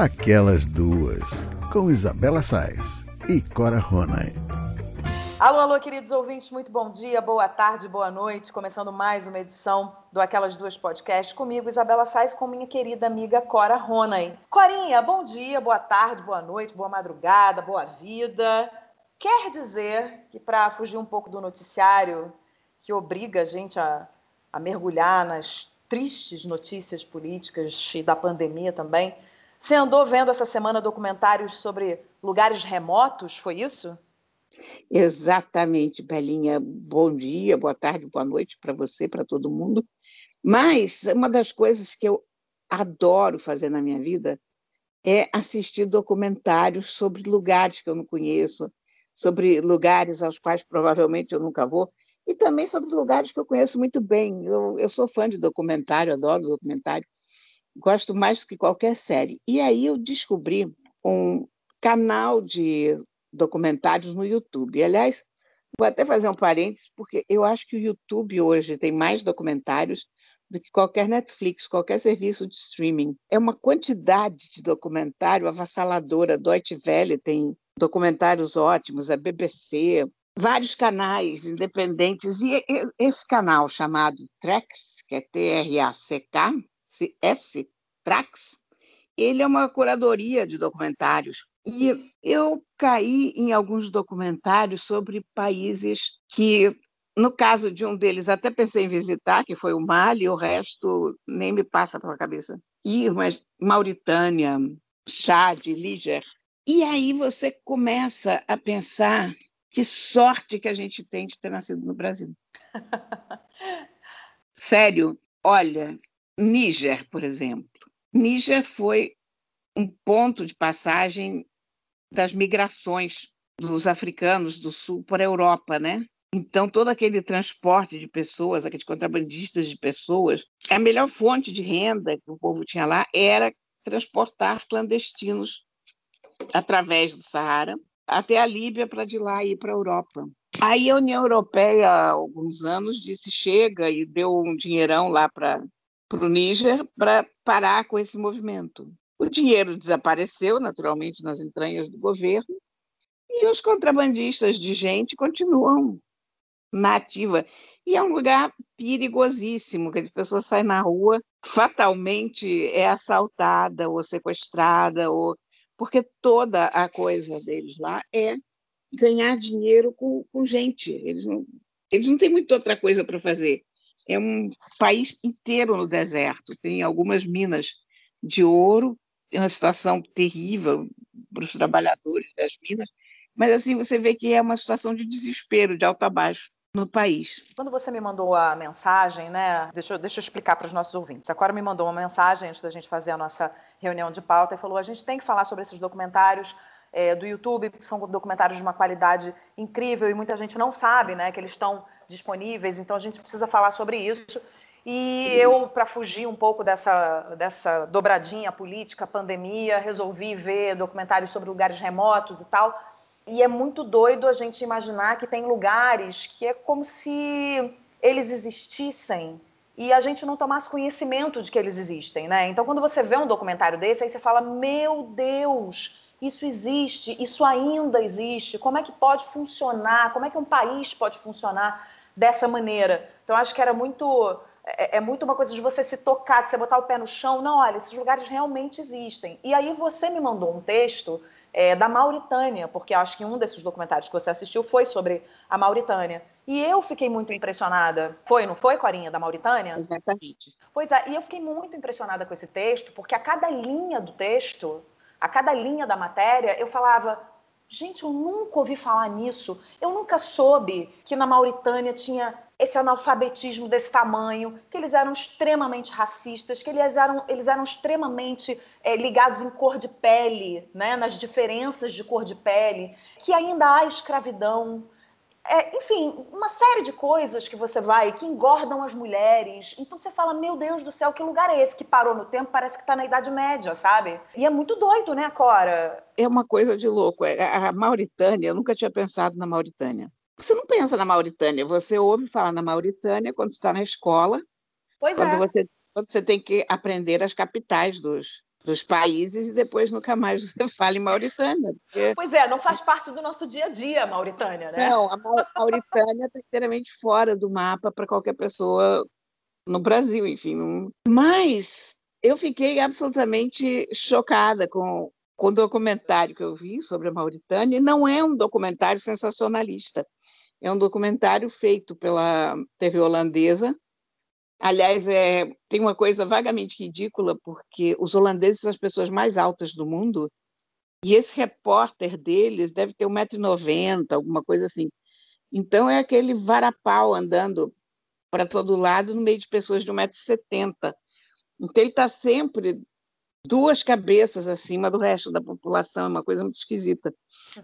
Aquelas Duas, com Isabela Sais e Cora Ronay. Alô, alô, queridos ouvintes, muito bom dia, boa tarde, boa noite. Começando mais uma edição do Aquelas Duas Podcasts comigo, Isabela Sais, com minha querida amiga Cora Ronay. Corinha, bom dia, boa tarde, boa noite, boa madrugada, boa vida. Quer dizer que para fugir um pouco do noticiário que obriga a gente a, a mergulhar nas tristes notícias políticas e da pandemia também, você andou vendo essa semana documentários sobre lugares remotos, foi isso? Exatamente, Belinha. Bom dia, boa tarde, boa noite para você, para todo mundo. Mas uma das coisas que eu adoro fazer na minha vida é assistir documentários sobre lugares que eu não conheço, sobre lugares aos quais provavelmente eu nunca vou, e também sobre lugares que eu conheço muito bem. Eu, eu sou fã de documentário, adoro documentário, gosto mais do que qualquer série. E aí eu descobri um canal de documentários no YouTube. Aliás, vou até fazer um parênteses, porque eu acho que o YouTube hoje tem mais documentários do que qualquer Netflix, qualquer serviço de streaming. É uma quantidade de documentário avassaladora. Deutsche Welle tem documentários ótimos, a BBC, vários canais independentes. E esse canal chamado Trax, que é T-R-A-C-K, S, Trax, ele é uma curadoria de documentários e eu caí em alguns documentários sobre países que, no caso de um deles, até pensei em visitar, que foi o Mali, o resto nem me passa pela cabeça. Ir, mas Mauritânia, Chad, Níger. E aí você começa a pensar que sorte que a gente tem de ter nascido no Brasil. Sério, olha, Níger, por exemplo. Níger foi um ponto de passagem das migrações dos africanos do sul para a Europa, né? Então, todo aquele transporte de pessoas, aqueles contrabandistas de pessoas, a melhor fonte de renda que o povo tinha lá era transportar clandestinos através do Saara até a Líbia para de lá ir para a Europa. Aí a União Europeia, há alguns anos, disse chega e deu um dinheirão lá para o Níger para parar com esse movimento. O dinheiro desapareceu, naturalmente, nas entranhas do governo, e os contrabandistas de gente continuam na ativa. E é um lugar perigosíssimo, que as pessoas saem na rua, fatalmente é assaltada ou sequestrada, ou... porque toda a coisa deles lá é ganhar dinheiro com, com gente. Eles não, eles não têm muita outra coisa para fazer. É um país inteiro no deserto, tem algumas minas de ouro, uma situação terrível para os trabalhadores das minas, mas assim você vê que é uma situação de desespero, de alto a baixo no país. Quando você me mandou a mensagem, né? Deixa eu, deixa eu explicar para os nossos ouvintes. A Cora me mandou uma mensagem antes da gente fazer a nossa reunião de pauta e falou: a gente tem que falar sobre esses documentários é, do YouTube, que são documentários de uma qualidade incrível e muita gente não sabe, né? Que eles estão disponíveis. Então a gente precisa falar sobre isso. E eu, para fugir um pouco dessa, dessa dobradinha política, pandemia, resolvi ver documentários sobre lugares remotos e tal. E é muito doido a gente imaginar que tem lugares que é como se eles existissem e a gente não tomasse conhecimento de que eles existem, né? Então, quando você vê um documentário desse, aí você fala: Meu Deus, isso existe, isso ainda existe. Como é que pode funcionar? Como é que um país pode funcionar dessa maneira? Então, acho que era muito é, é, muito uma coisa de você se tocar, de você botar o pé no chão. Não, olha, esses lugares realmente existem. E aí você me mandou um texto é, da Mauritânia, porque acho que um desses documentários que você assistiu foi sobre a Mauritânia. E eu fiquei muito impressionada. Foi, não foi, Corinha, da Mauritânia? Exatamente. Pois é, e eu fiquei muito impressionada com esse texto, porque a cada linha do texto, a cada linha da matéria, eu falava. Gente, eu nunca ouvi falar nisso. Eu nunca soube que na Mauritânia tinha esse analfabetismo desse tamanho, que eles eram extremamente racistas, que eles eram, eles eram extremamente é, ligados em cor de pele, né, nas diferenças de cor de pele, que ainda há escravidão. É, enfim, uma série de coisas que você vai, que engordam as mulheres. Então você fala, meu Deus do céu, que lugar é esse que parou no tempo? Parece que está na Idade Média, sabe? E é muito doido, né, Cora? É uma coisa de louco. É, a Mauritânia, eu nunca tinha pensado na Mauritânia. Você não pensa na Mauritânia, você ouve falar na Mauritânia quando está na escola, pois quando, é. você, quando você tem que aprender as capitais dos, dos países e depois nunca mais você fala em Mauritânia. Porque... Pois é, não faz parte do nosso dia a dia, Mauritânia, né? Não, a Mauritânia está inteiramente fora do mapa para qualquer pessoa no Brasil, enfim. Não... Mas eu fiquei absolutamente chocada com, com o documentário que eu vi sobre a Mauritânia. E não é um documentário sensacionalista, é um documentário feito pela TV holandesa, Aliás, é, tem uma coisa vagamente ridícula, porque os holandeses são as pessoas mais altas do mundo, e esse repórter deles deve ter 1,90m, alguma coisa assim. Então, é aquele varapau andando para todo lado no meio de pessoas de 1,70m. Então, ele está sempre duas cabeças acima do resto da população, é uma coisa muito esquisita.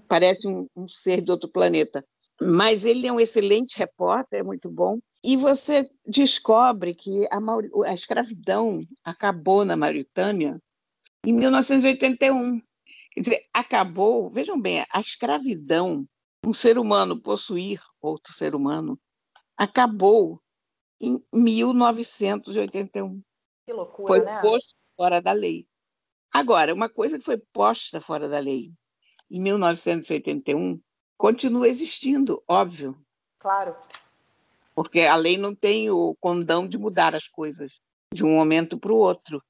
Parece um, um ser de outro planeta. Mas ele é um excelente repórter, é muito bom. E você descobre que a, a escravidão acabou na Mauritânia em 1981. Quer dizer, acabou, vejam bem, a escravidão, um ser humano possuir outro ser humano, acabou em 1981. Que loucura, foi né? posto fora da lei. Agora, uma coisa que foi posta fora da lei em 1981 continua existindo, óbvio. Claro porque a lei não tem o condão de mudar as coisas de um momento para o outro.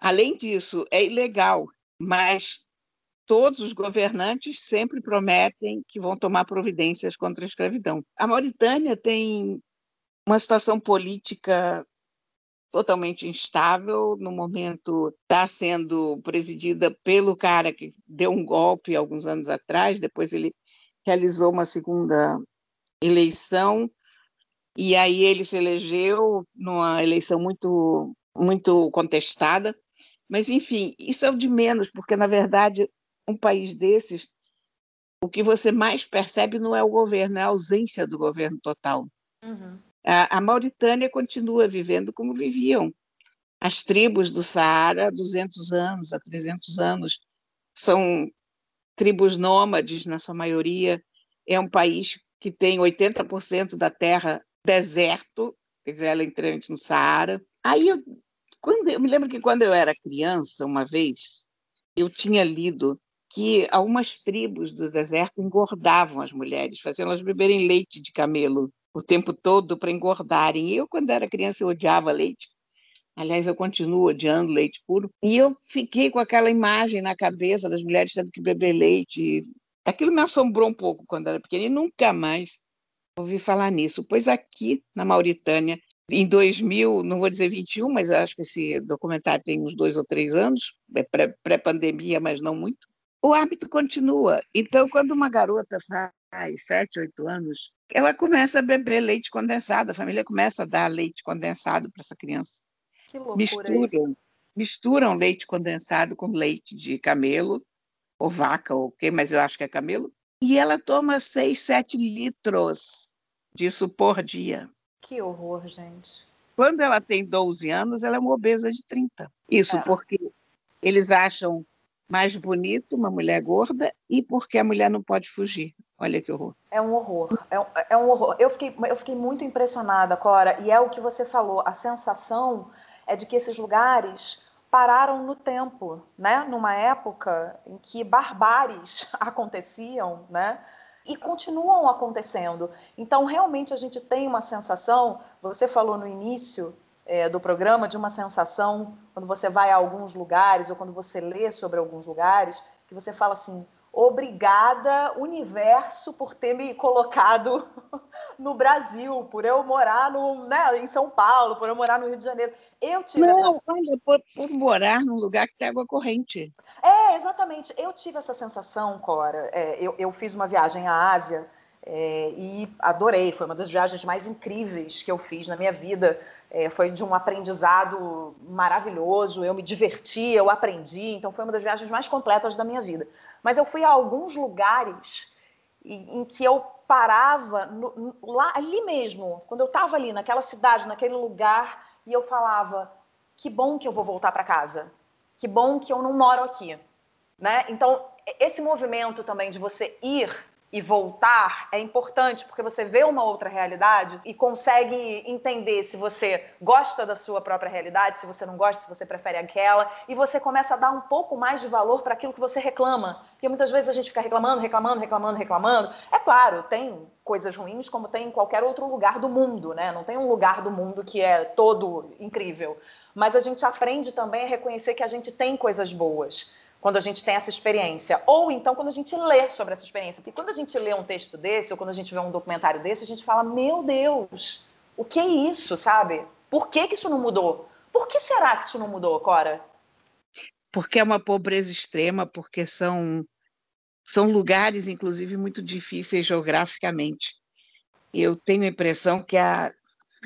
Além disso, é ilegal, mas todos os governantes sempre prometem que vão tomar providências contra a escravidão. A Mauritânia tem uma situação política totalmente instável. No momento, está sendo presidida pelo cara que deu um golpe alguns anos atrás, depois ele realizou uma segunda eleição e aí ele se elegeu numa eleição muito, muito contestada. Mas, enfim, isso é o de menos, porque, na verdade, um país desses, o que você mais percebe não é o governo, é a ausência do governo total. Uhum. A, a Mauritânia continua vivendo como viviam as tribos do Saara há 200 anos, há 300 anos. São tribos nômades, na sua maioria. É um país que tem 80% da terra deserto, quer dizer, ela entrante no Saara. Aí eu, quando, eu me lembro que quando eu era criança, uma vez, eu tinha lido que algumas tribos do deserto engordavam as mulheres, faziam elas beberem leite de camelo o tempo todo para engordarem. Eu, quando era criança, eu odiava leite. Aliás, eu continuo odiando leite puro. E eu fiquei com aquela imagem na cabeça das mulheres tendo que beber leite. Aquilo me assombrou um pouco quando era pequena e nunca mais ouvi falar nisso, pois aqui na Mauritânia, em 2000, não vou dizer 21, mas acho que esse documentário tem uns dois ou três anos, é pré-pandemia, mas não muito, o hábito continua. Então, quando uma garota faz sete, oito anos, ela começa a beber leite condensado, a família começa a dar leite condensado para essa criança. Que loucura misturam, isso. misturam leite condensado com leite de camelo, ou vaca, ou o quê, mas eu acho que é camelo, e ela toma 6, 7 litros disso por dia. Que horror, gente. Quando ela tem 12 anos, ela é uma obesa de 30. Isso é. porque eles acham mais bonito uma mulher gorda e porque a mulher não pode fugir. Olha que horror. É um horror. É um, é um horror. Eu fiquei, eu fiquei muito impressionada, Cora, e é o que você falou. A sensação é de que esses lugares pararam no tempo, né? Numa época em que barbáries aconteciam, né? E continuam acontecendo. Então, realmente, a gente tem uma sensação. Você falou no início é, do programa de uma sensação quando você vai a alguns lugares ou quando você lê sobre alguns lugares que você fala assim: obrigada, universo, por ter me colocado no Brasil, por eu morar no, né, em São Paulo, por eu morar no Rio de Janeiro. Eu tive Não, essa... olha, por, por, morar num lugar que tem água corrente. É, exatamente. Eu tive essa sensação, Cora. É, eu, eu fiz uma viagem à Ásia é, e adorei. Foi uma das viagens mais incríveis que eu fiz na minha vida. É, foi de um aprendizado maravilhoso. Eu me diverti, eu aprendi. Então, foi uma das viagens mais completas da minha vida. Mas eu fui a alguns lugares em, que eu parava no, lá ali mesmo, quando eu estava ali naquela cidade, naquele lugar e eu falava: que bom que eu vou voltar para casa, que bom que eu não moro aqui, né? Então esse movimento também de você ir e voltar é importante, porque você vê uma outra realidade e consegue entender se você gosta da sua própria realidade, se você não gosta, se você prefere aquela, e você começa a dar um pouco mais de valor para aquilo que você reclama. Porque muitas vezes a gente fica reclamando, reclamando, reclamando, reclamando. É claro, tem coisas ruins como tem em qualquer outro lugar do mundo, né? Não tem um lugar do mundo que é todo incrível. Mas a gente aprende também a reconhecer que a gente tem coisas boas quando a gente tem essa experiência. Ou então quando a gente lê sobre essa experiência. Porque quando a gente lê um texto desse, ou quando a gente vê um documentário desse, a gente fala: Meu Deus, o que é isso, sabe? Por que, que isso não mudou? Por que será que isso não mudou, Cora? Porque é uma pobreza extrema, porque são, são lugares, inclusive, muito difíceis geograficamente. Eu tenho a impressão que a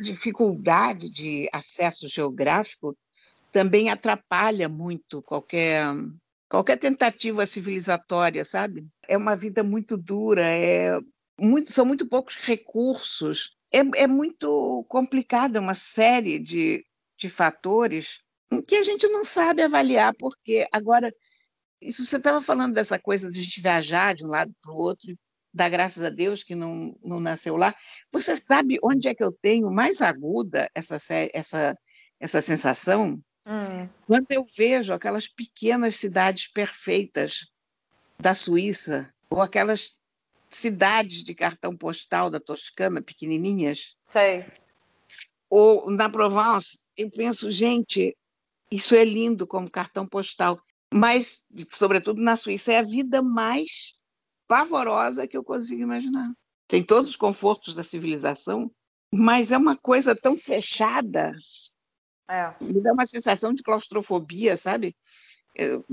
dificuldade de acesso geográfico também atrapalha muito qualquer qualquer tentativa civilizatória, sabe? É uma vida muito dura, é muito, são muito poucos recursos, é, é muito complicada uma série de, de fatores que a gente não sabe avaliar, porque agora, isso você estava falando dessa coisa de a gente viajar de um lado para o outro, dá graças a Deus que não, não nasceu lá. Você sabe onde é que eu tenho mais aguda essa, essa, essa sensação? Hum. Quando eu vejo aquelas pequenas cidades perfeitas da Suíça, ou aquelas cidades de cartão postal da Toscana, pequenininhas. Sei. Ou na Provence, eu penso, gente, isso é lindo como cartão postal. Mas, sobretudo na Suíça, é a vida mais pavorosa que eu consigo imaginar. Tem todos os confortos da civilização, mas é uma coisa tão fechada é. Me dá uma sensação de claustrofobia, sabe? Eu,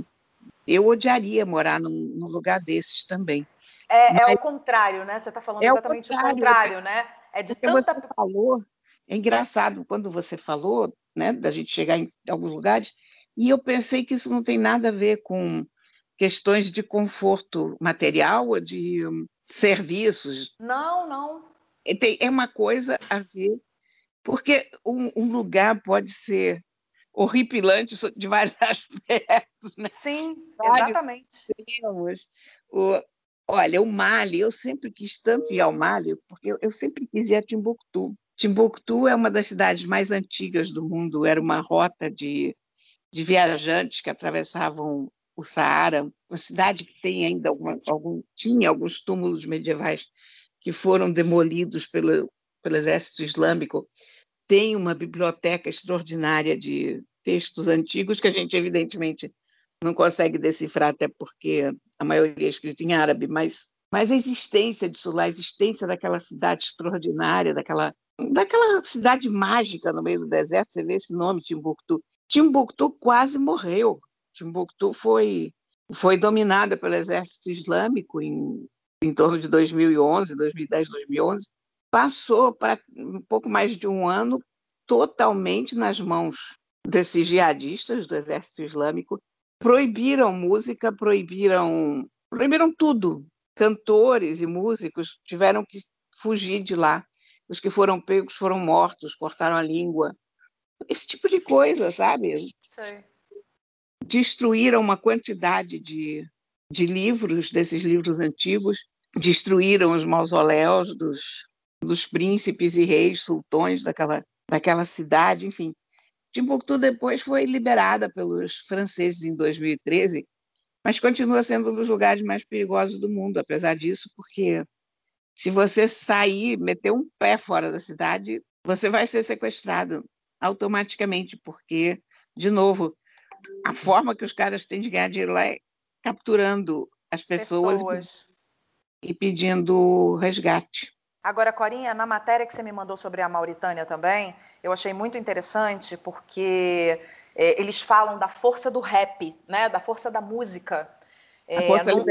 eu odiaria morar num, num, lugar desses também. É, Mas, é o contrário, né? Você está falando é exatamente o contrário, o contrário, né? É de tanta... Você falou, é engraçado, quando você falou né, da gente chegar em alguns lugares, e eu pensei que isso não tem nada a ver com questões de conforto material ou de um, serviços. Não, não. É, tem, é uma coisa a ver porque um, um lugar pode ser horripilante de vários aspectos, né? Sim, exatamente. Extremos. O, olha, o Mali, eu sempre quis tanto ir ao Mali, porque eu, eu, sempre quis ir a Timbuktu. Timbuktu é uma das cidades mais antigas do mundo, era uma rota de, de viajantes que atravessavam o Saara, uma cidade que tem ainda alguma, algum, tinha alguns túmulos medievais que foram demolidos pelo, pelo exército islâmico tem uma biblioteca extraordinária de textos antigos que a gente, evidentemente, não consegue decifrar, até porque a maioria é escrita em árabe, mas, mas a existência disso lá, a existência daquela cidade extraordinária, daquela, daquela cidade mágica no meio do deserto, você vê esse nome, Timbuktu. Timbuktu quase morreu. Timbuktu foi, foi dominada pelo exército islâmico em, em torno de 2011, 2010, 2011, passou para um pouco mais de um ano totalmente nas mãos desses jihadistas do exército islâmico. Proibiram música, proibiram, proibiram tudo. Cantores e músicos tiveram que fugir de lá. Os que foram pegos foram mortos, cortaram a língua. Esse tipo de coisa, sabe? Sei. Destruíram uma quantidade de, de livros, desses livros antigos, destruíram os mausoléus dos, dos príncipes e reis, sultões daquela, daquela cidade, enfim. Timbuktu depois foi liberada pelos franceses em 2013, mas continua sendo um dos lugares mais perigosos do mundo, apesar disso, porque se você sair, meter um pé fora da cidade, você vai ser sequestrado automaticamente, porque, de novo, a forma que os caras têm de ganhar dinheiro lá é capturando as pessoas, pessoas. e pedindo resgate. Agora, Corinha, na matéria que você me mandou sobre a Mauritânia também, eu achei muito interessante porque é, eles falam da força do rap, né? Da força da música. A é, força num...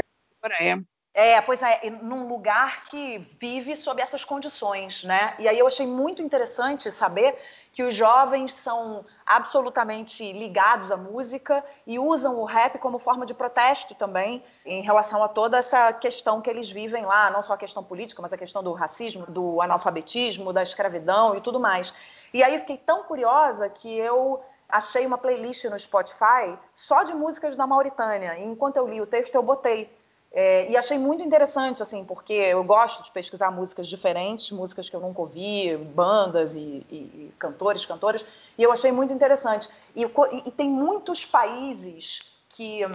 é. É, pois é, num lugar que vive sob essas condições, né? E aí eu achei muito interessante saber que os jovens são absolutamente ligados à música e usam o rap como forma de protesto também em relação a toda essa questão que eles vivem lá, não só a questão política, mas a questão do racismo, do analfabetismo, da escravidão e tudo mais. E aí fiquei tão curiosa que eu achei uma playlist no Spotify só de músicas da Mauritânia. E enquanto eu li o texto, eu botei É, e achei muito interessante, assim, porque eu gosto de pesquisar músicas diferentes, músicas que eu nunca ouvi, bandas e, e, e cantores, cantoras, e eu achei muito interessante. E, e, tem muitos países que hum,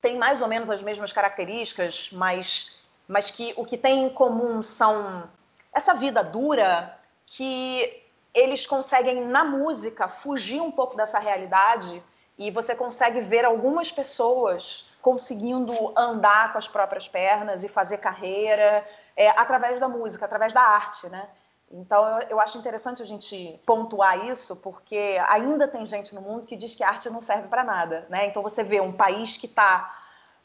têm mais ou menos as mesmas características, mas, mas que o que tem em comum são essa vida dura que eles conseguem, na música, fugir um pouco dessa realidade e você consegue ver algumas pessoas conseguindo andar com as próprias pernas e fazer carreira é, através da música, através da arte, né? Então eu, eu, acho interessante a gente pontuar isso, porque ainda tem gente no mundo que diz que a arte não serve para nada, né? Então você vê um país que está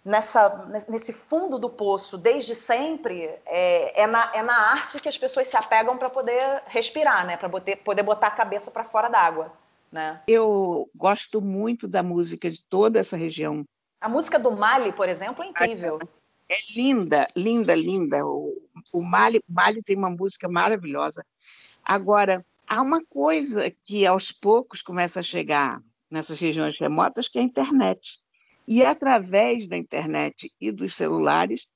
nessa, nesse fundo do poço desde sempre, é, é, na, é na arte que as pessoas se apegam para poder respirar, né? Para poder, poder botar a cabeça para fora d'água. Né? Eu gosto muito da música de toda essa região. A música do Mali, por exemplo, é incrível. É linda, linda, linda. O, o Mali, Mali tem uma música maravilhosa. Agora, há uma coisa que aos poucos começa a chegar nessas regiões remotas, que é a internet. E através da internet e dos celulares,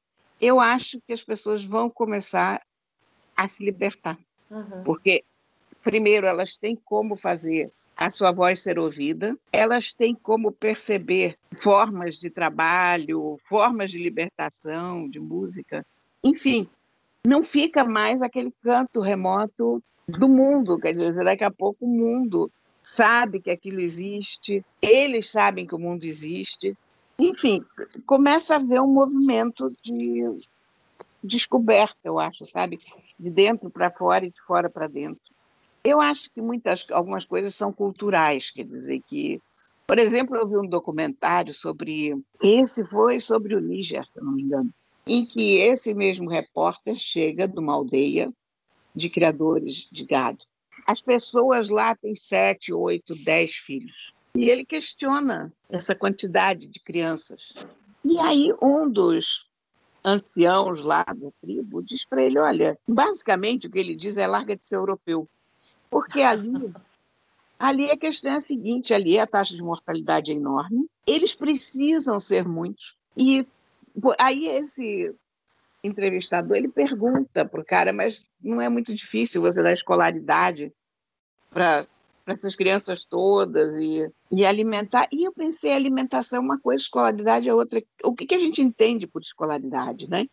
eu acho que as pessoas vão começar a se libertar. Uhum. Porque, primeiro, elas têm como fazer a sua voz ser ouvida, elas têm como perceber formas de trabalho, formas de libertação, de música. Enfim, não fica mais aquele canto remoto do mundo, quer dizer, daqui a pouco o mundo sabe que aquilo existe, eles sabem que o mundo existe. Enfim, começa a haver um movimento de descoberta, eu acho, sabe? De dentro para fora e de fora para dentro. Eu acho que muitas, algumas coisas são culturais, quer dizer que, por exemplo, eu vi um documentário sobre, esse foi sobre o Níger, se não me engano, em que esse mesmo repórter chega de uma aldeia de criadores de gado. As pessoas lá têm sete, oito, dez filhos. E ele questiona essa quantidade de crianças. E aí um dos anciãos lá da tribo diz para ele, olha, basicamente o que ele diz é larga de ser europeu. Porque ali, ali a questão é a seguinte: ali a taxa de mortalidade é enorme, eles precisam ser muitos. E aí esse entrevistador ele pergunta para o cara, mas não é muito difícil você dar escolaridade para essas crianças todas e, e alimentar. E eu pensei, alimentação é uma coisa, escolaridade é outra. O que, que a gente entende por escolaridade, né?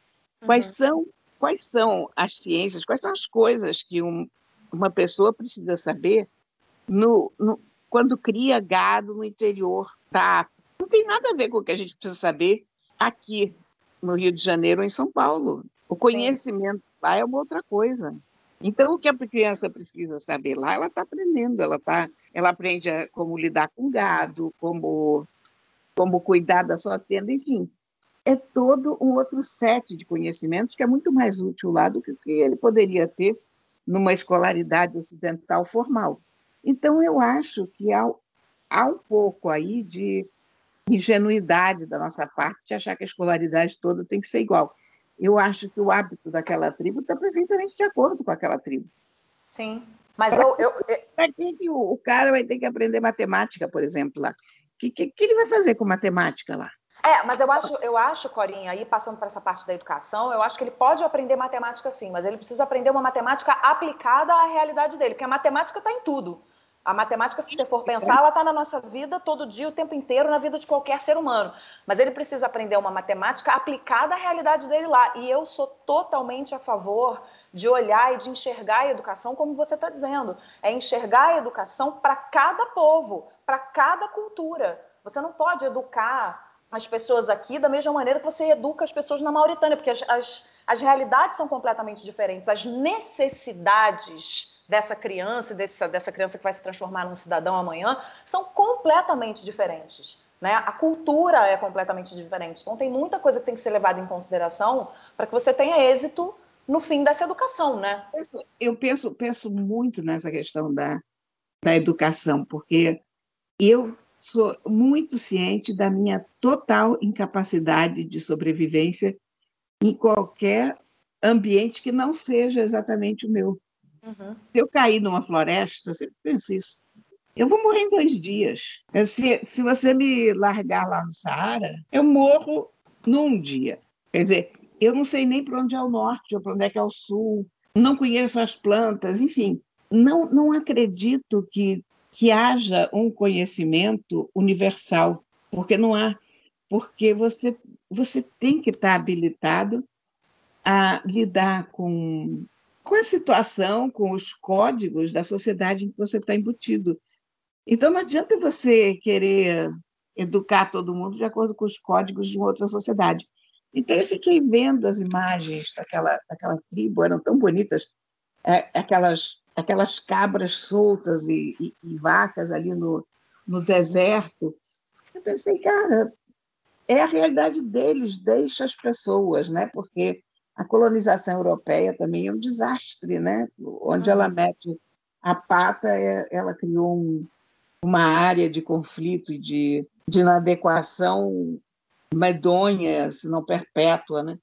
Quais uhum. são quais são as ciências, quais são as coisas que um, uma pessoa precisa saber no, no, quando cria gado no interior África. Não tem nada a ver com o que a gente precisa saber aqui no Rio de Janeiro ou em São Paulo. O conhecimento Sim. lá é uma outra coisa. Então, o que a criança precisa saber lá, ela está aprendendo. Ela, tá, ela aprende a, como lidar com gado, como, como cuidar da sua tenda, enfim. É todo um outro set de conhecimentos que é muito mais útil lá do que o que ele poderia ter numa escolaridade ocidental formal. Então, eu acho que há, há um pouco aí de ingenuidade da nossa parte de achar que a escolaridade toda tem que ser igual. Eu acho que o hábito daquela tribo está perfeitamente de acordo com aquela tribo. Sim, mas eu... eu, eu... Que o, o cara vai ter que aprender matemática, por exemplo, lá? O que, que, que ele vai fazer com matemática lá? É, mas eu acho, eu acho, Corinha, aí passando para essa parte da educação, eu acho que ele pode aprender matemática sim, mas ele precisa aprender uma matemática aplicada à realidade dele, porque a matemática está em tudo. A matemática, se você for pensar, ela está na nossa vida todo dia, o tempo inteiro, na vida de qualquer ser humano. Mas ele precisa aprender uma matemática aplicada à realidade dele lá. E eu sou totalmente a favor de olhar e de enxergar a educação como você está dizendo. É enxergar a educação para cada povo, para cada cultura. Você não pode educar as pessoas aqui da mesma maneira que você educa as pessoas na Mauritânia, porque as, as, as realidades são completamente diferentes, as necessidades dessa criança, dessa, dessa criança que vai se transformar num cidadão amanhã, são completamente diferentes. Né? A cultura é completamente diferente. Então, tem muita coisa que tem que ser levada em consideração para que você tenha êxito no fim dessa educação. Né? Eu penso, penso muito nessa questão da, da educação, porque eu sou muito ciente da minha total incapacidade de sobrevivência em qualquer ambiente que não seja exatamente o meu. Uhum. Se eu cair numa floresta, eu sempre penso isso. Eu vou morrer em dois dias. Se, se você me largar lá no Saara, eu morro num dia. Quer dizer, eu não sei nem para onde é o norte ou para onde é que é o sul, não conheço as plantas, enfim, não, não acredito que, que haja um conhecimento universal, porque não há, porque você, você tem que estar habilitado a lidar com, com a situação, com os códigos da sociedade em que você está embutido. Então, não adianta você querer educar todo mundo de acordo com os códigos de uma outra sociedade. Então, eu fiquei vendo as imagens daquela, daquela tribo, eram tão bonitas, é, aquelas, aquelas cabras soltas e, e, e vacas ali no, no deserto. Eu pensei, cara, é a realidade deles, deixa as pessoas, né? porque a colonização europeia também é um desastre, né? onde ela mete a pata, é, ela criou um, uma área de conflito e de, de inadequação medonha, se não perpétua, né?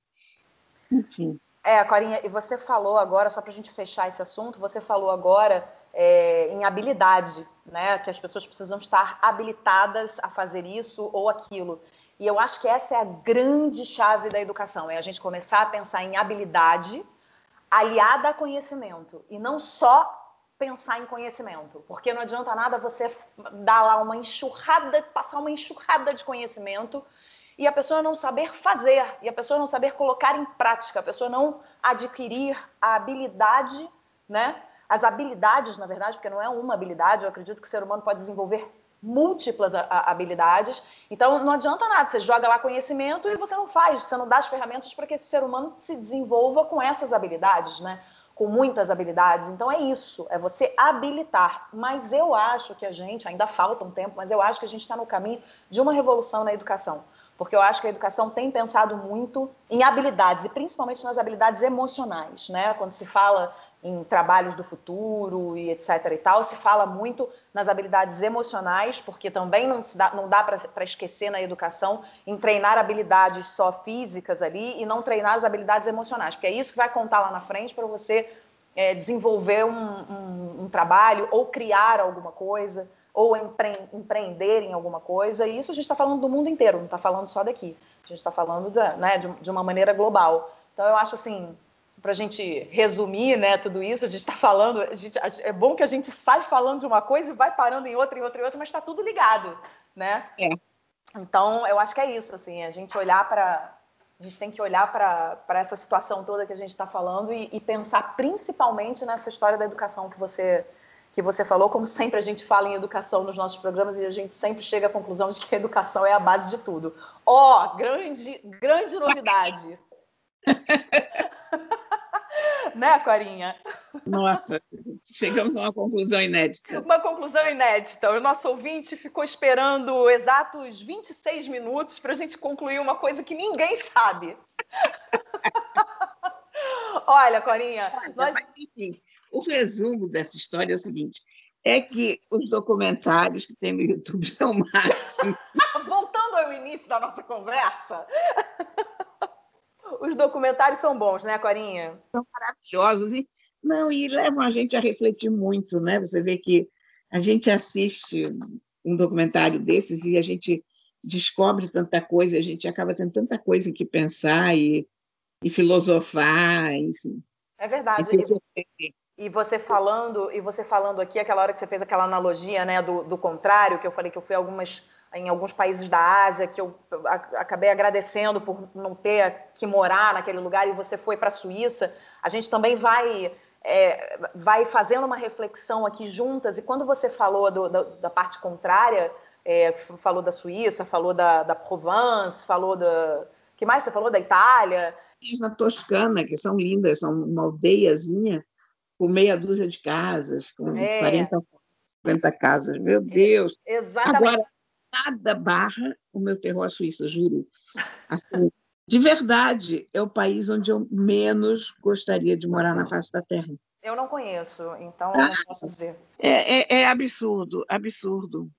Enfim. É, Corinha, e você falou agora, só para a gente fechar esse assunto, você falou agora é, em habilidade, né? Que as pessoas precisam estar habilitadas a fazer isso ou aquilo. E eu acho que essa é a grande chave da educação, é a gente começar a pensar em habilidade aliada a conhecimento e não só pensar em conhecimento, porque não adianta nada você dar lá uma enxurrada, passar uma enxurrada de conhecimento e a pessoa não saber fazer, e a pessoa não saber colocar em prática, a pessoa não adquirir a habilidade, né? As habilidades, na verdade, porque não é uma habilidade, eu acredito que o ser humano pode desenvolver múltiplas habilidades. Então, não adianta nada, você joga lá conhecimento e você não faz, você não dá as ferramentas para que esse ser humano se desenvolva com essas habilidades, né? com muitas habilidades. Então é isso, é você habilitar. Mas eu acho que a gente, ainda falta um tempo, mas eu acho que a gente está no caminho de uma revolução na educação. Porque eu acho que a educação tem pensado muito em habilidades, e principalmente nas habilidades emocionais. Né? Quando se fala em trabalhos do futuro e etc e tal, se fala muito nas habilidades emocionais, porque também não, dá, não dá para esquecer na educação em treinar habilidades só físicas ali e não treinar as habilidades emocionais, porque é isso que vai contar lá na frente para você é, desenvolver um, um, um, trabalho ou criar alguma coisa ou empre, empreender em alguma coisa, e isso a gente está falando do mundo inteiro, não está falando só daqui, a gente está falando da, né, de, de uma maneira global. Então eu acho assim, para a gente resumir né, tudo isso, a gente está falando, gente, é bom que a gente sai falando de uma coisa e vai parando em outra, em outra, em outra, mas está tudo ligado, né? É. Então, eu acho que é isso, assim, a gente olhar para... A gente tem que olhar para essa situação toda que a gente está falando e, e, pensar principalmente nessa história da educação que você, que você falou. Como sempre a gente fala em educação nos nossos programas e a gente sempre chega à conclusão de que a educação é a base de tudo. Ó, oh, grande, grande novidade! né, Corinha? Nossa, chegamos a uma conclusão inédita. Uma conclusão inédita. O nosso ouvinte ficou esperando exatos 26 minutos para a gente concluir uma coisa que ninguém sabe. Olha, Corinha, Olha, nós... mas, enfim, o resumo dessa história é o seguinte: é que os documentários que tem no YouTube são máximos. Voltando ao início da nossa conversa, os documentários são bons, né, Corinha? São maravilhosos. E, não, e levam a gente a refletir muito, né? Você vê que a gente assiste um documentário desses e a gente descobre tanta coisa, a gente acaba tendo tanta coisa em que pensar e, e filosofar, enfim. É verdade. E, e, você falando, e você falando aqui, aquela hora que você fez aquela analogia, né, do, do contrário, que eu falei que eu fui algumas em alguns países da Ásia, que eu acabei agradecendo por não ter que morar naquele lugar, e você foi para a Suíça, a gente também vai, é, vai fazendo uma reflexão aqui juntas, e quando você falou do, da, da, parte contrária, é, falou da Suíça, falou da, da Provence, falou da... que mais você falou? Da Itália? Na Toscana, que são lindas, são uma aldeiazinha com meia dúzia de casas, com é. 40, 40 casas, meu Deus! É, exatamente. Agora, nada barra o meu terror à Suíça, juro. Assim, de verdade, é o país onde eu menos gostaria de morar na face da Terra. Eu não conheço, então ah, não posso dizer. É, é, é absurdo, absurdo.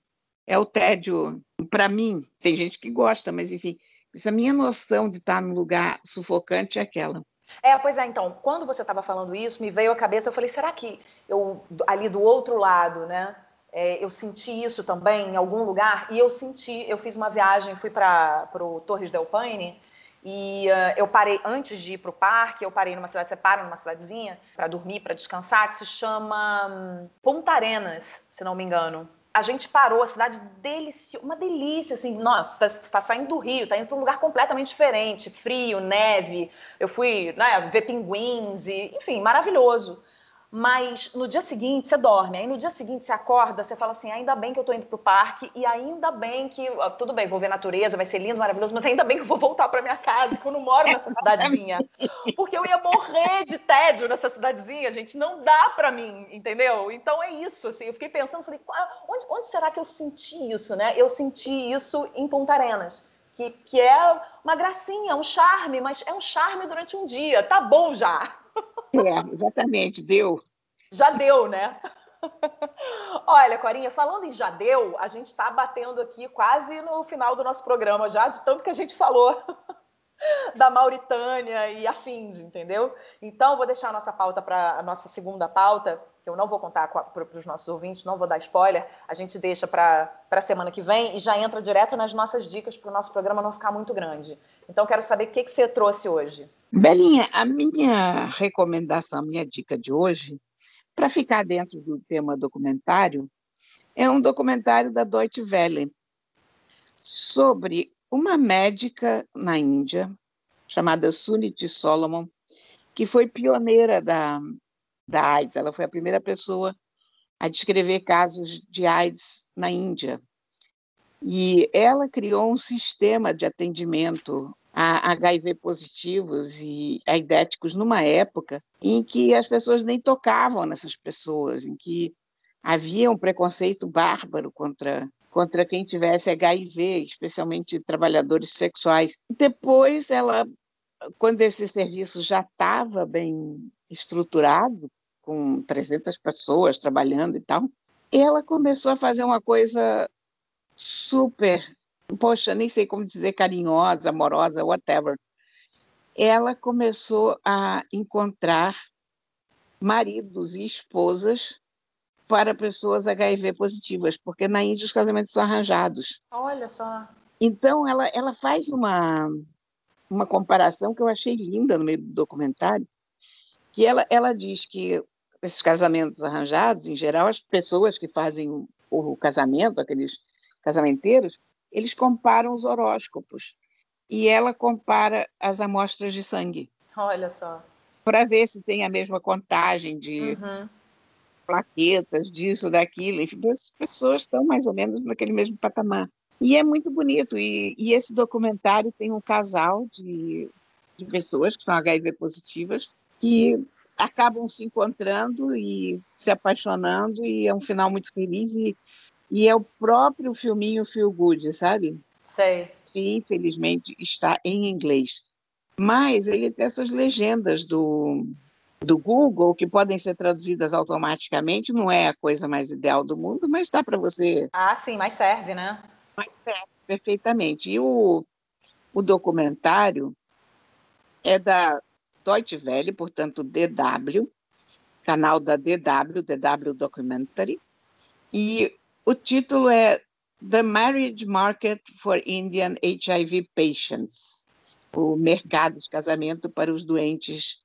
É o tédio. Para mim, tem gente que gosta, mas enfim, essa minha noção de estar num lugar sufocante é aquela. É, pois é, então, quando você estava falando isso, me veio à cabeça, eu falei, será que eu, ali do outro lado, né, é, eu senti isso também em algum lugar, e eu senti, eu fiz uma viagem, fui para o Torres del Paine, E uh, eu parei, antes de ir para o parque, eu parei numa cidade, você para numa cidadezinha para dormir, para descansar, que se chama um, Ponta Arenas, se não me engano. A gente parou, a cidade deliciosa, uma delícia, assim, nossa, está tá saindo do Rio, está indo para um lugar completamente diferente, frio, neve. Eu fui né, ver pinguins, e, enfim, maravilhoso mas no dia seguinte você dorme, aí no dia seguinte você acorda, você fala assim, ainda bem que eu estou indo para o parque e ainda bem que, tudo bem, vou ver natureza, vai ser lindo, maravilhoso, mas ainda bem que eu vou voltar para minha casa, que eu não moro nessa cidadezinha, porque eu ia morrer de tédio nessa cidadezinha, gente, não dá para mim, entendeu? Então é isso, assim, eu fiquei pensando, falei, onde, onde será que eu senti isso, né? Eu senti isso em Ponta Arenas. Que, que é uma gracinha, um charme, mas é um charme durante um dia, tá bom já. É, exatamente, deu. Já deu, né? Olha, Corinha, falando em já deu, a gente está batendo aqui quase no final do nosso programa já, de tanto que a gente falou da Mauritânia e afins, entendeu? Então, vou deixar a nossa pauta para a nossa segunda pauta, eu não vou contar para os nossos ouvintes, não vou dar spoiler, a gente deixa para a semana que vem e já entra direto nas nossas dicas para o nosso programa não ficar muito grande. Então, quero saber o que, que você trouxe hoje. Belinha, a minha recomendação, a minha dica de hoje, para ficar dentro do tema documentário, é um documentário da Deutsche Welle sobre uma médica na Índia chamada Suniti Solomon, que foi pioneira da, da AIDS. Ela foi a primeira pessoa a descrever casos de AIDS na Índia. E ela criou um sistema de atendimento a HIV positivos e aidéticos numa época em que as pessoas nem tocavam nessas pessoas, em que havia um preconceito bárbaro contra contra quem tivesse HIV, especialmente trabalhadores sexuais. Depois ela quando esse serviço já estava bem estruturado, com 300 pessoas trabalhando e tal, ela começou a fazer uma coisa super poxa, nem sei como dizer carinhosa, amorosa, whatever. Ela começou a encontrar maridos e esposas para pessoas HIV positivas, porque na Índia os casamentos são arranjados. Olha só. Então ela ela faz uma uma comparação que eu achei linda no meio do documentário, que ela ela diz que esses casamentos arranjados, em geral, as pessoas que fazem o, o casamento, aqueles casamenteiros, eles comparam os horóscopos e ela compara as amostras de sangue. Olha só. Para ver se tem a mesma contagem de uhum. plaquetas, disso, daquilo. Enfim, as pessoas estão mais ou menos naquele mesmo patamar. E é muito bonito. E, e esse documentário tem um casal de, de pessoas que são HIV positivas que acabam se encontrando e se apaixonando e é um final muito feliz e e é o próprio filminho Feel Good, sabe? Sei. Que infelizmente está em inglês. Mas ele tem essas legendas do, do Google que podem ser traduzidas automaticamente. Não é a coisa mais ideal do mundo, mas dá para você. Ah, sim, mas serve, né? Mas serve perfeitamente. E o, o documentário é da Deutsche Welle, portanto, DW, canal da DW, DW Documentary. E o título é The Marriage Market for Indian HIV Patients o mercado de casamento para os doentes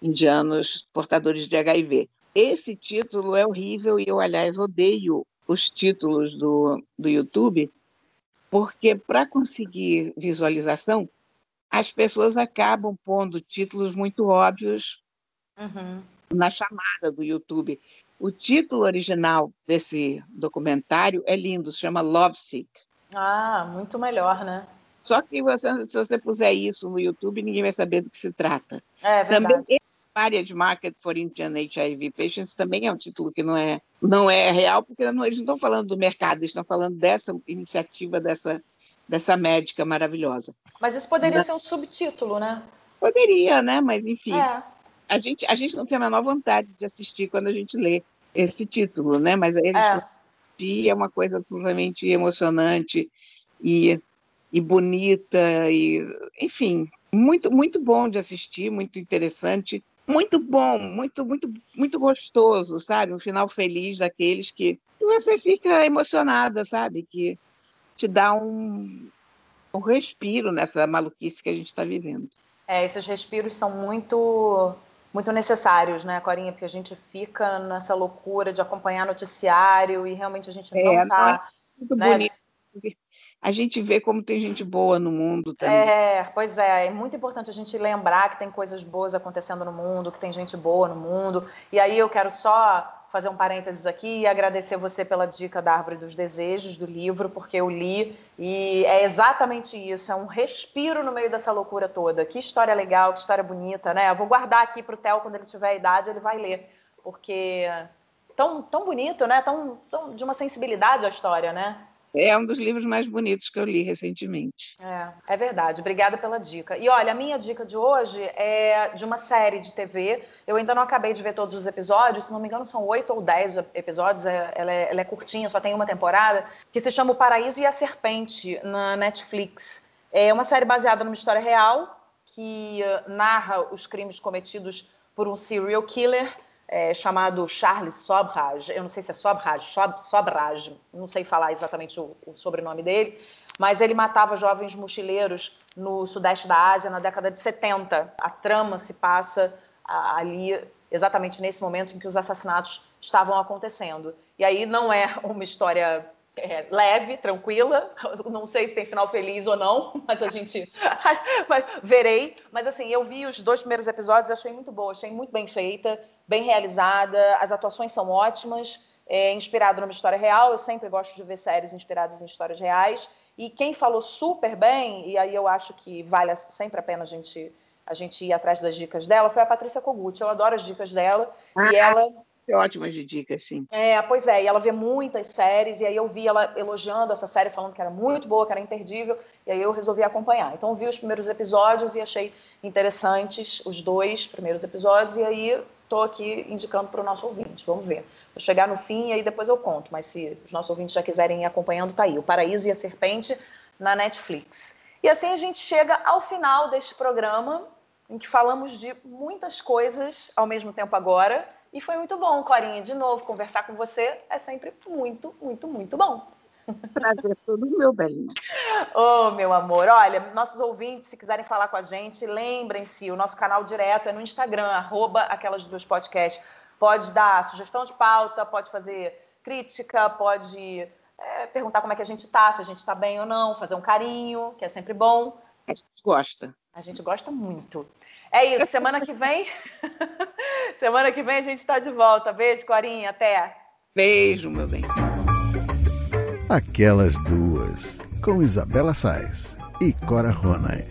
indianos portadores de HIV. Esse título é horrível e eu, aliás, odeio os títulos do, do YouTube, porque para conseguir visualização, as pessoas acabam pondo títulos muito óbvios uhum. na chamada do YouTube. O título original desse documentário é lindo, se chama Love Sick. Ah, muito melhor, né? Só que você, se você puser isso no YouTube, ninguém vai saber do que se trata. É verdade. Também Marriage Market for Indian HIV Patients também é um título que não é, não é real, porque não, eles não estão falando do mercado, eles estão falando dessa iniciativa, dessa, dessa médica maravilhosa. Mas isso poderia ser um subtítulo, né? Poderia, né? Mas, enfim, é. a, gente, a gente não tem a menor vontade de assistir quando a gente lê esse título, né? Mas ele é. é uma coisa absolutamente emocionante e, e bonita e, enfim, muito muito bom de assistir, muito interessante, muito bom, muito muito muito gostoso, sabe? Um final feliz daqueles que você fica emocionada, sabe? Que te dá um um respiro nessa maluquice que a gente está vivendo. É, esses respiros são muito muito necessários, né, Corinha? Porque a gente fica nessa loucura de acompanhar noticiário e realmente a gente não está. É muito né? bonito. A gente vê como tem gente boa no mundo também. É, pois é, é muito importante a gente lembrar que tem coisas boas acontecendo no mundo, que tem gente boa no mundo. E aí eu quero só fazer um parênteses aqui e agradecer você pela dica da Árvore dos Desejos, do livro, porque eu li e é exatamente isso, é um respiro no meio dessa loucura toda. Que história legal, que história bonita, né? Eu vou guardar aqui para o Theo, quando ele tiver a idade, ele vai ler, porque tão, tão bonito, né? Tão, tão de uma sensibilidade a história, né? É um dos livros mais bonitos que eu li recentemente. É, é verdade. Obrigada pela dica. E olha, a minha dica de hoje é de uma série de TV. Eu ainda não acabei de ver todos os episódios, se não me engano, são oito ou dez episódios. É, ela, é, ela é curtinha, só tem uma temporada, que se chama O Paraíso e a Serpente, na Netflix. É uma série baseada numa história real que uh, narra os crimes cometidos por um serial killer é, chamado Charles Sobraj, eu não sei se é Sobraj, Sobraj, não sei falar exatamente o, o, sobrenome dele, mas ele matava jovens mochileiros no sudeste da Ásia na década de 70. A trama se passa ali exatamente nesse momento em que os assassinatos estavam acontecendo. E aí não é uma história é, leve, tranquila. Não sei se tem final feliz ou não, mas a gente verei. Mas assim, eu vi os dois primeiros episódios, achei muito boa, achei muito bem feita, bem realizada. As atuações são ótimas, é, inspirado numa história real. Eu sempre gosto de ver séries inspiradas em histórias reais. E quem falou super bem, e aí eu acho que vale sempre a pena a gente a gente ir atrás das dicas dela, foi a Patrícia Kogut. Eu adoro as dicas dela. Ah. E ela ótimas de dicas, sim. É, pois é, e ela vê muitas séries, e aí eu vi ela elogiando essa série, falando que era muito boa, que era imperdível, e aí eu resolvi acompanhar. Então eu vi os primeiros episódios e achei interessantes os dois primeiros episódios, e aí estou aqui indicando para o nosso ouvinte. Vamos ver. Vou chegar no fim e aí depois eu conto, mas se os nossos ouvintes já quiserem ir acompanhando, tá aí. O Paraíso e a Serpente na Netflix. E assim a gente chega ao final deste programa, em que falamos de muitas coisas ao mesmo tempo agora e foi muito bom, Corinha, de novo, conversar com você é sempre muito, muito, muito bom. Prazer todo meu bem. Ô, oh, meu amor, olha, nossos ouvintes, se quiserem falar com a gente, lembrem-se, o nosso canal direto é no Instagram, arroba aquelas duas podcasts. Pode dar sugestão de pauta, pode fazer crítica, pode é, perguntar como é que a gente tá, se a gente tá bem ou não, fazer um carinho, que é sempre bom. A gente gosta. A gente gosta muito. É isso, semana que vem. semana que vem a gente está de volta. Beijo, Corinha. Até. Beijo, meu bem. Aquelas duas, com Isabela Sais e Cora Ronay.